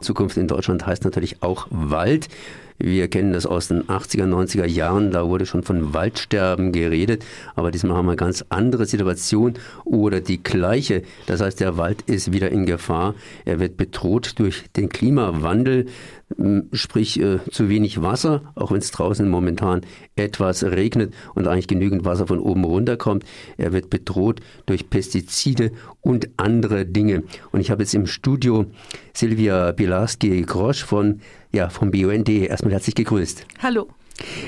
Zukunft in Deutschland heißt natürlich auch Wald. Wir kennen das aus den 80er, 90er Jahren, da wurde schon von Waldsterben geredet, aber diesmal haben wir eine ganz andere Situation oder die gleiche. Das heißt, der Wald ist wieder in Gefahr. Er wird bedroht durch den Klimawandel sprich äh, zu wenig Wasser, auch wenn es draußen momentan etwas regnet und eigentlich genügend Wasser von oben runterkommt. Er wird bedroht durch Pestizide und andere Dinge. Und ich habe jetzt im Studio Silvia Bilarski-Grosch von ja, vom BUND. Erstmal herzlich gegrüßt. Hallo.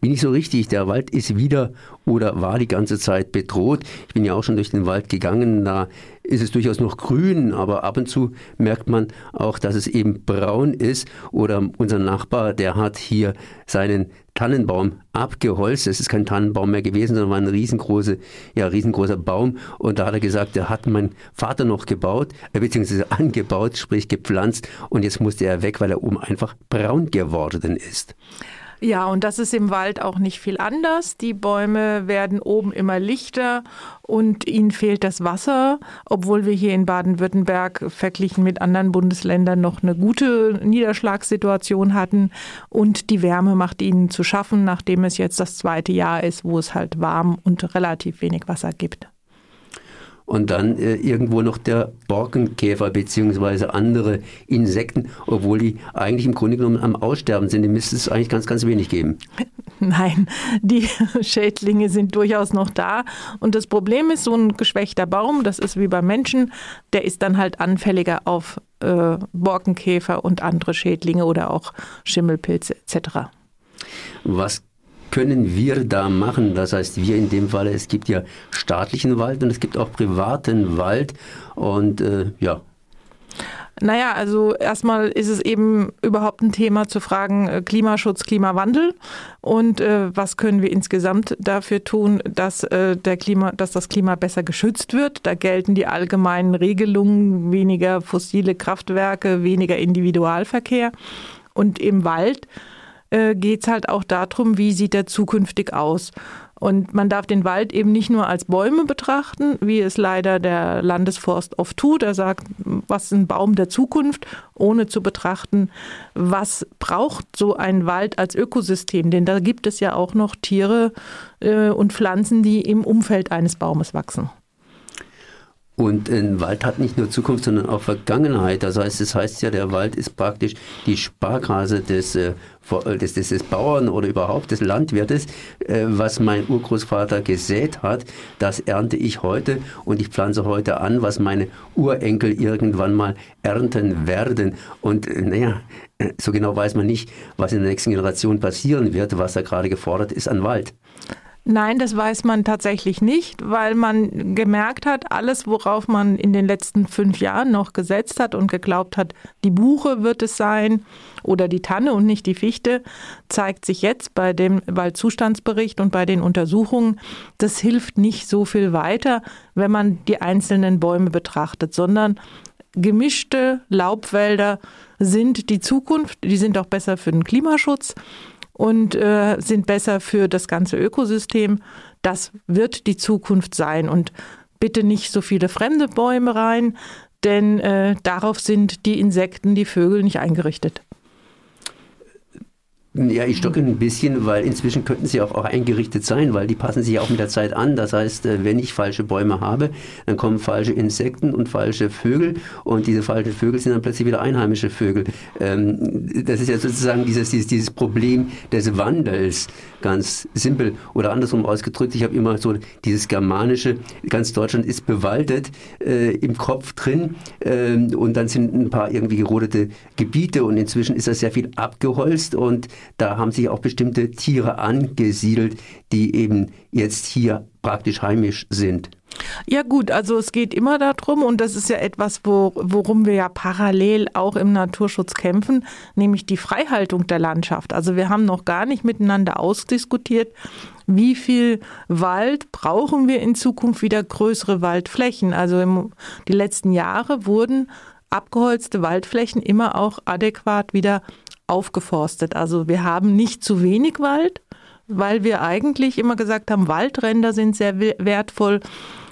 Bin ich so richtig, der Wald ist wieder oder war die ganze Zeit bedroht. Ich bin ja auch schon durch den Wald gegangen, da ist es durchaus noch grün, aber ab und zu merkt man auch, dass es eben braun ist. Oder unser Nachbar, der hat hier seinen Tannenbaum abgeholzt. Es ist kein Tannenbaum mehr gewesen, sondern war ein riesengroße, ja, riesengroßer Baum. Und da hat er gesagt, der hat mein Vater noch gebaut, äh, beziehungsweise angebaut, sprich gepflanzt. Und jetzt musste er weg, weil er oben einfach braun geworden ist. Ja, und das ist im Wald auch nicht viel anders. Die Bäume werden oben immer lichter und ihnen fehlt das Wasser, obwohl wir hier in Baden-Württemberg verglichen mit anderen Bundesländern noch eine gute Niederschlagssituation hatten. Und die Wärme macht ihnen zu schaffen, nachdem es jetzt das zweite Jahr ist, wo es halt warm und relativ wenig Wasser gibt und dann äh, irgendwo noch der Borkenkäfer beziehungsweise andere Insekten, obwohl die eigentlich im Grunde genommen am Aussterben sind. Die müsste es eigentlich ganz, ganz wenig geben. Nein, die Schädlinge sind durchaus noch da. Und das Problem ist, so ein geschwächter Baum, das ist wie beim Menschen, der ist dann halt anfälliger auf äh, Borkenkäfer und andere Schädlinge oder auch Schimmelpilze etc. Was können wir da machen? Das heißt, wir in dem Fall, es gibt ja staatlichen Wald und es gibt auch privaten Wald und äh, ja. Naja, also erstmal ist es eben überhaupt ein Thema zu fragen, äh, Klimaschutz, Klimawandel und äh, was können wir insgesamt dafür tun, dass, äh, der Klima, dass das Klima besser geschützt wird. Da gelten die allgemeinen Regelungen, weniger fossile Kraftwerke, weniger Individualverkehr und im Wald äh, geht es halt auch darum, wie sieht er zukünftig aus. Und man darf den Wald eben nicht nur als Bäume betrachten, wie es leider der Landesforst oft tut. Er sagt, was ist ein Baum der Zukunft, ohne zu betrachten, was braucht so ein Wald als Ökosystem. Denn da gibt es ja auch noch Tiere äh, und Pflanzen, die im Umfeld eines Baumes wachsen. Und ein Wald hat nicht nur Zukunft, sondern auch Vergangenheit. Das heißt, es das heißt ja, der Wald ist praktisch die Sparkasse des, äh, äh, des, des, des Bauern oder überhaupt des Landwirtes. Äh, was mein Urgroßvater gesät hat, das ernte ich heute und ich pflanze heute an, was meine Urenkel irgendwann mal ernten werden. Und naja, so genau weiß man nicht, was in der nächsten Generation passieren wird, was da gerade gefordert ist an Wald. Nein, das weiß man tatsächlich nicht, weil man gemerkt hat, alles, worauf man in den letzten fünf Jahren noch gesetzt hat und geglaubt hat, die Buche wird es sein oder die Tanne und nicht die Fichte, zeigt sich jetzt bei dem Waldzustandsbericht und bei den Untersuchungen, das hilft nicht so viel weiter, wenn man die einzelnen Bäume betrachtet, sondern gemischte Laubwälder sind die Zukunft, die sind auch besser für den Klimaschutz und äh, sind besser für das ganze Ökosystem. Das wird die Zukunft sein. Und bitte nicht so viele fremde Bäume rein, denn äh, darauf sind die Insekten, die Vögel nicht eingerichtet. Ja, ich stocke ein bisschen, weil inzwischen könnten sie auch, auch eingerichtet sein, weil die passen sich auch mit der Zeit an. Das heißt, äh, wenn ich falsche Bäume habe, dann kommen falsche Insekten und falsche Vögel und diese falschen Vögel sind dann plötzlich wieder einheimische Vögel. Ähm, das ist ja sozusagen dieses, dieses, dieses Problem des Wandels, ganz simpel oder andersrum ausgedrückt. Ich habe immer so dieses germanische, ganz Deutschland ist bewaldet äh, im Kopf drin äh, und dann sind ein paar irgendwie gerodete Gebiete und inzwischen ist das sehr viel abgeholzt und da haben sich auch bestimmte Tiere angesiedelt, die eben jetzt hier praktisch heimisch sind. Ja gut, also es geht immer darum, und das ist ja etwas, wo, worum wir ja parallel auch im Naturschutz kämpfen, nämlich die Freihaltung der Landschaft. Also wir haben noch gar nicht miteinander ausdiskutiert, wie viel Wald brauchen wir in Zukunft wieder größere Waldflächen. Also im, die letzten Jahre wurden abgeholzte Waldflächen immer auch adäquat wieder aufgeforstet. Also wir haben nicht zu wenig Wald, weil wir eigentlich immer gesagt haben, Waldränder sind sehr wertvoll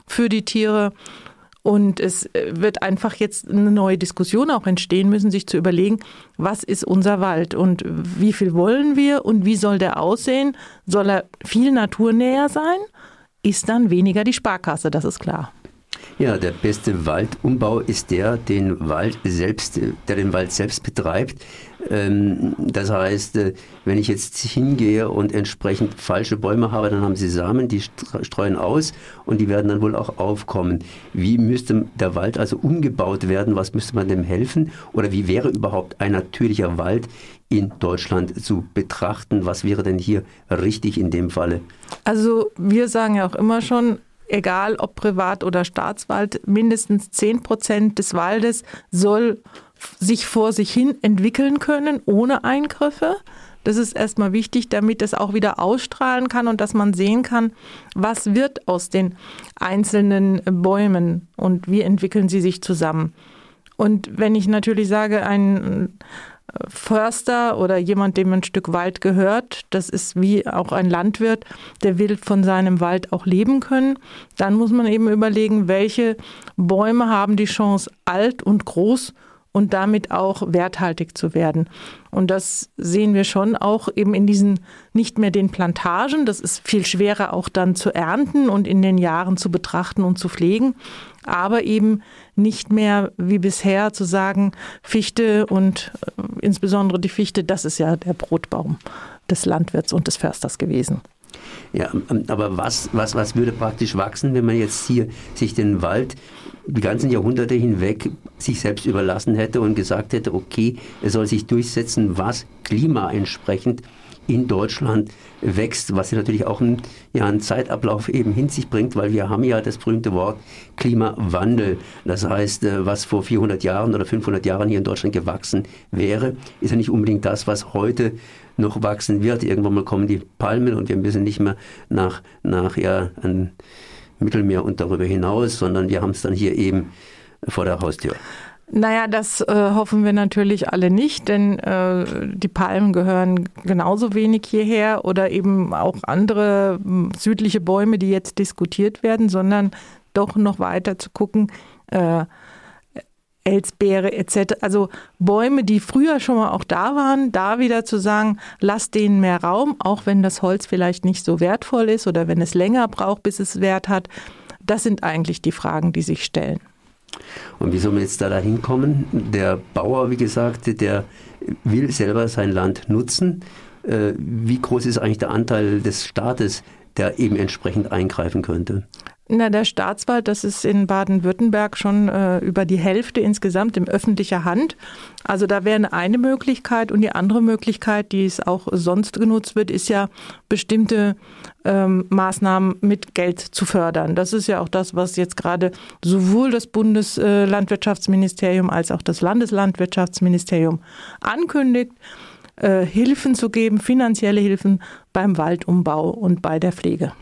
für die Tiere. Und es äh, wird einfach jetzt eine neue Diskussion auch entstehen müssen, sich zu überlegen, was ist unser Wald und wie viel wollen wir und wie soll der aussehen? Soll er viel naturnäher sein? Ist dann weniger die Sparkasse, das ist klar. Ja, der beste Waldumbau ist der, den Wald selbst, der den Wald selbst betreibt. Ähm, das heißt, äh, wenn ich jetzt hingehe und entsprechend falsche Bäume habe, dann haben sie Samen, die streuen aus und die werden dann wohl auch aufkommen. Wie müsste der Wald also umgebaut werden? Was müsste man dem helfen? Oder wie wäre überhaupt ein natürlicher Wald in Deutschland zu betrachten? Was wäre denn hier richtig in dem Falle? Also wir sagen ja auch immer schon, egal ob Privat- oder Staatswald, mindestens 10 Prozent des Waldes soll sich vor sich hin entwickeln können, ohne Eingriffe. Das ist erstmal wichtig, damit es auch wieder ausstrahlen kann und dass man sehen kann, was wird aus den einzelnen Bäumen und wie entwickeln sie sich zusammen. Und wenn ich natürlich sage, ein Förster oder jemand, dem ein Stück Wald gehört, das ist wie auch ein Landwirt, der will von seinem Wald auch leben können, dann muss man eben überlegen, welche Bäume haben die Chance, alt und groß und damit auch werthaltig zu werden. Und das sehen wir schon auch eben in diesen nicht mehr den Plantagen. Das ist viel schwerer auch dann zu ernten und in den Jahren zu betrachten und zu pflegen. Aber eben nicht mehr wie bisher zu sagen, Fichte und äh, insbesondere die Fichte, das ist ja der Brotbaum des Landwirts und des Försters gewesen. Ja, ähm, aber was, was, was würde praktisch wachsen, wenn man jetzt hier sich den Wald die ganzen Jahrhunderte hinweg sich selbst überlassen hätte und gesagt hätte, okay, er soll sich durchsetzen, was Klima entsprechend in Deutschland wächst, was natürlich auch einen, ja, einen Zeitablauf eben hin sich bringt, weil wir haben ja das berühmte Wort Klimawandel. Das heißt, äh, was vor 400 Jahren oder 500 Jahren hier in Deutschland gewachsen wäre, ist ja nicht unbedingt das, was heute noch wachsen wird. Irgendwann mal kommen die Palmen und wir müssen nicht mehr nach, nach ja, ein Mittelmeer und darüber hinaus, sondern wir haben es dann hier eben vor der Haustür. Naja, das äh, hoffen wir natürlich alle nicht, denn äh, die Palmen gehören genauso wenig hierher oder eben auch andere südliche Bäume, die jetzt diskutiert werden, sondern doch noch weiter zu gucken, äh, Elsbeere etc. Also Bäume, die früher schon mal auch da waren, da wieder zu sagen, lass denen mehr Raum, auch wenn das Holz vielleicht nicht so wertvoll ist oder wenn es länger braucht, bis es Wert hat. Das sind eigentlich die Fragen, die sich stellen. Und wie soll man jetzt da dahin kommen? Der Bauer, wie gesagt, der will selber sein Land nutzen. Äh, wie groß ist eigentlich der Anteil des Staates, der eben entsprechend eingreifen könnte? Na, der Staatswald, das ist in Baden-Württemberg schon äh, über die Hälfte insgesamt in öffentlicher Hand. Also da wäre eine Möglichkeit und die andere Möglichkeit, die es auch sonst genutzt wird, ist ja bestimmte ähm, Maßnahmen mit Geld zu fördern. Das ist ja auch das, was jetzt gerade sowohl das Bundeslandwirtschaftsministerium als auch das Landeslandwirtschaftsministerium ankündigt. Äh, Hilfen zu geben, finanzielle Hilfen beim Waldumbau und bei der Pflege.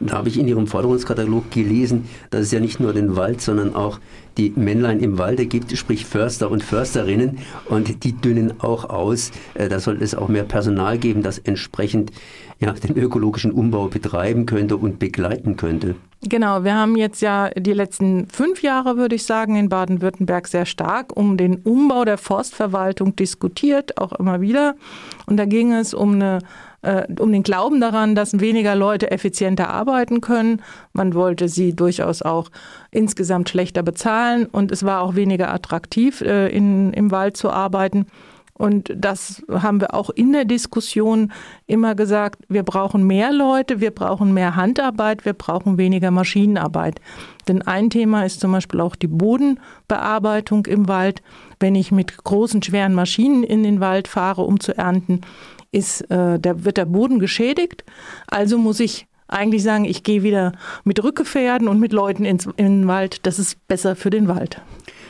Da habe ich in Ihrem Forderungskatalog gelesen, dass es ja nicht nur den Wald, sondern auch die Männlein im Walde gibt, sprich Förster und Försterinnen, und die dünnen auch aus. Äh, da sollte es auch mehr Personal geben, das entsprechend ja, den ökologischen Umbau betreiben könnte und begleiten könnte. Genau, wir haben jetzt ja die letzten fünf Jahre, würde ich sagen, in Baden-Württemberg sehr stark um den Umbau der Forstverwaltung diskutiert, auch immer wieder. Und da ging es um eine äh, um den Glauben daran, dass weniger Leute effizienter arbeiten können. Man wollte sie durchaus auch insgesamt schlechter bezahlen und es war auch weniger attraktiv, äh, in, im Wald zu arbeiten. Und das haben wir auch in der Diskussion immer gesagt, wir brauchen mehr Leute, wir brauchen mehr Handarbeit, wir brauchen weniger Maschinenarbeit. Denn ein Thema ist zum Beispiel auch die Bodenbearbeitung im Wald. Wenn ich mit großen, schweren Maschinen in den Wald fahre, um zu ernten, ist, äh, da wird der Boden geschädigt. Also muss ich eigentlich sagen, ich gehe wieder mit Rückgefährden und mit Leuten ins, in den Wald. Das ist besser für den Wald.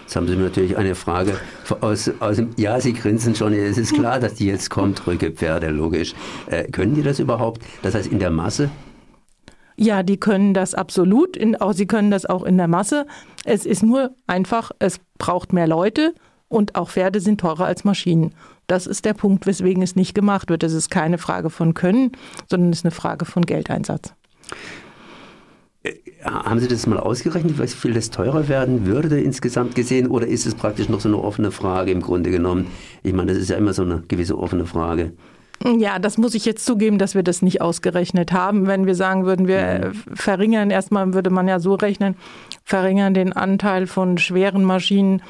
Jetzt haben Sie natürlich eine Frage aus, aus dem, ja, Sie grinsen schon, es ist klar, dass die jetzt kommt, Rückgepferde, logisch. Äh, können die das überhaupt? Das heißt in der Masse? Ja, die können das absolut, in, auch, sie können das auch in der Masse. Es ist nur einfach, es braucht mehr Leute und auch Pferde sind teurer als Maschinen. Das ist der Punkt, weswegen es nicht gemacht wird. Es ist keine Frage von Können, sondern es ist eine Frage von Geldeinsatz. Haben Sie das mal ausgerechnet, wie viel das teurer werden würde insgesamt gesehen? Oder ist es praktisch noch so eine offene Frage im Grunde genommen? Ich meine, das ist ja immer so eine gewisse offene Frage. Ja, das muss ich jetzt zugeben, dass wir das nicht ausgerechnet haben. Wenn wir sagen würden, wir verringern, erstmal würde man ja so rechnen, verringern den Anteil von schweren Maschinen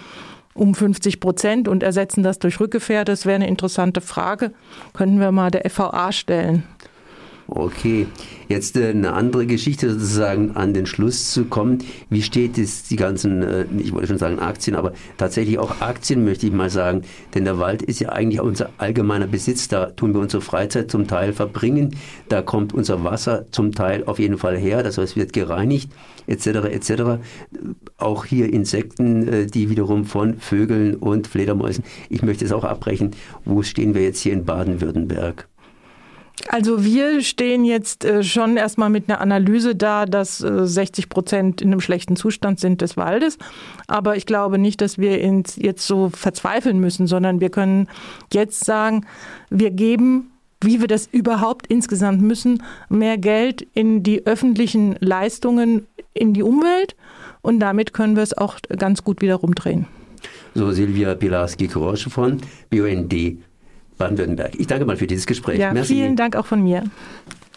um 50 Prozent und ersetzen das durch Rückgefährte. Das wäre eine interessante Frage. Könnten wir mal der FVA stellen. Okay, jetzt äh, eine andere Geschichte sozusagen an den Schluss zu kommen. Wie steht es die ganzen, äh, ich wollte schon sagen Aktien, aber tatsächlich auch Aktien möchte ich mal sagen, denn der Wald ist ja eigentlich unser allgemeiner Besitz. Da tun wir unsere Freizeit zum Teil verbringen. Da kommt unser Wasser zum Teil auf jeden Fall her. Das heißt, wird gereinigt etc. etc. Auch hier Insekten, äh, die wiederum von Vögeln und Fledermäusen. Ich möchte es auch abbrechen. Wo stehen wir jetzt hier in Baden-Württemberg? Also wir stehen jetzt äh, schon erstmal mit einer Analyse da, dass 60 äh, Prozent in einem schlechten Zustand sind des Waldes. Aber ich glaube nicht, dass wir jetzt so verzweifeln müssen, sondern wir können jetzt sagen, wir geben wie wir das überhaupt insgesamt müssen, mehr Geld in die öffentlichen Leistungen in die Umwelt und damit können wir es auch ganz gut wieder rumdrehen. So Silvia Pilarski-Korosche von BUND Baden-Württemberg. Ich danke mal für dieses Gespräch. Ja, Merci. vielen Dank auch von mir.